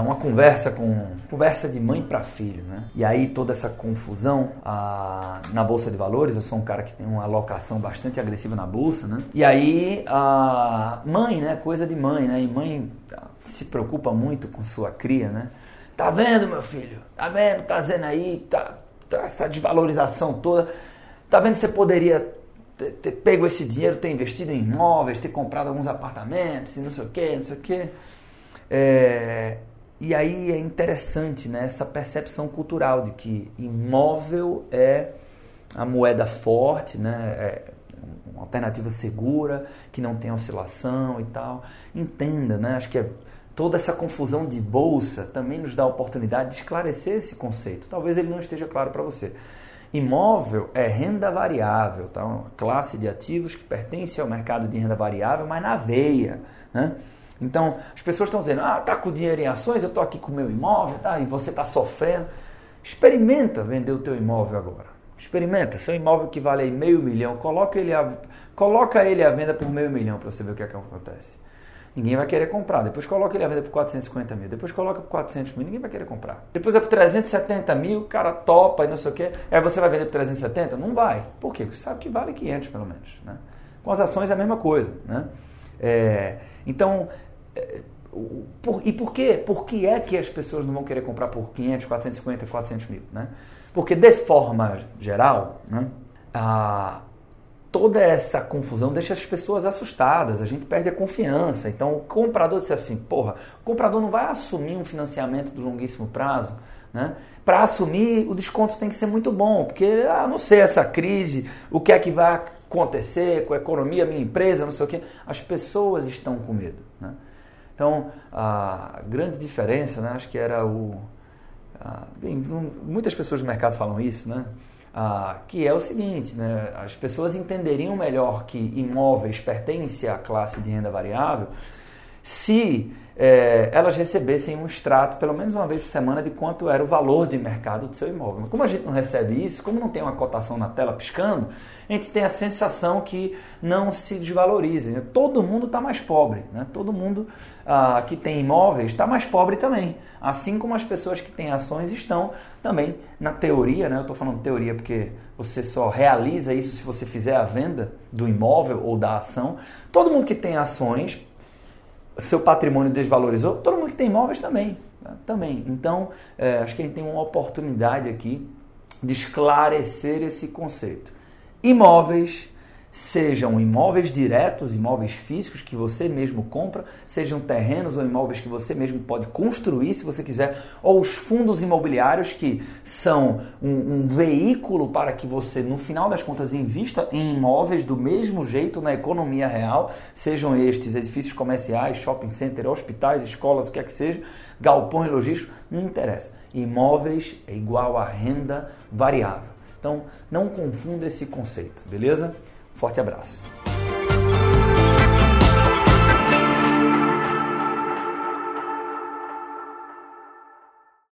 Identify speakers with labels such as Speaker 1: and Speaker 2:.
Speaker 1: uma conversa com conversa de mãe para filho, né? E aí toda essa confusão uh, na bolsa de valores. Eu sou um cara que tem uma alocação bastante agressiva na bolsa, né? E aí a mãe, né? Coisa de mãe, né? E mãe se preocupa muito com sua cria, né? Tá vendo, meu filho? Tá vendo? Tá vendo aí? Tá, tá essa desvalorização toda. Tá vendo você poderia ter, ter, pego esse dinheiro, ter investido em imóveis, ter comprado alguns apartamentos não sei o que, não sei o que. É, e aí é interessante né, essa percepção cultural de que imóvel é a moeda forte, né, é uma alternativa segura, que não tem oscilação e tal. Entenda, né? Acho que é, toda essa confusão de bolsa também nos dá a oportunidade de esclarecer esse conceito. Talvez ele não esteja claro para você. Imóvel é renda variável, tá? uma classe de ativos que pertence ao mercado de renda variável, mas na veia. Né? Então, as pessoas estão dizendo, ah, tá com dinheiro em ações, eu estou aqui com o meu imóvel, tá? e você está sofrendo. Experimenta vender o teu imóvel agora. Experimenta. Seu imóvel que vale aí meio milhão, coloca ele, a, coloca ele à venda por meio milhão para você ver o que, é que acontece. Ninguém vai querer comprar. Depois coloca ele à venda por 450 mil. Depois coloca por 400 mil. Ninguém vai querer comprar. Depois é por 370 mil, cara topa e não sei o quê. Aí você vai vender por 370? Não vai. Por quê? Porque você sabe que vale 500 pelo menos. Né? Com as ações é a mesma coisa. Né? É, então, por, e por quê? Por que é que as pessoas não vão querer comprar por 500, 450, 400 mil? Né? Porque, de forma geral, né, a, toda essa confusão deixa as pessoas assustadas, a gente perde a confiança. Então o comprador disse assim, porra, o comprador não vai assumir um financiamento de longuíssimo prazo, né? Para assumir, o desconto tem que ser muito bom, porque, ah, não sei, essa crise, o que é que vai acontecer com a economia, minha empresa, não sei o quê. As pessoas estão com medo, né? Então, a grande diferença, né, acho que era o... A, bem, muitas pessoas do mercado falam isso, né? Ah, que é o seguinte, né? as pessoas entenderiam melhor que imóveis pertencem à classe de renda variável se é, elas recebessem um extrato, pelo menos uma vez por semana, de quanto era o valor de mercado do seu imóvel. Mas como a gente não recebe isso, como não tem uma cotação na tela piscando, a gente tem a sensação que não se desvaloriza. Né? Todo mundo está mais pobre, né? todo mundo ah, que tem imóveis está mais pobre também. Assim como as pessoas que têm ações estão também, na teoria, né? eu estou falando teoria porque você só realiza isso se você fizer a venda do imóvel ou da ação. Todo mundo que tem ações, seu patrimônio desvalorizou, todo mundo que tem imóveis também. Né? Também. Então, é, acho que a gente tem uma oportunidade aqui de esclarecer esse conceito imóveis, sejam imóveis diretos, imóveis físicos que você mesmo compra, sejam terrenos ou imóveis que você mesmo pode construir se você quiser, ou os fundos imobiliários que são um, um veículo para que você, no final das contas, invista em imóveis do mesmo jeito na economia real, sejam estes edifícios comerciais, shopping center, hospitais, escolas, o que é que seja, galpão e logístico, não interessa. Imóveis é igual a renda variável. Então, não confunda esse conceito, beleza? Forte abraço.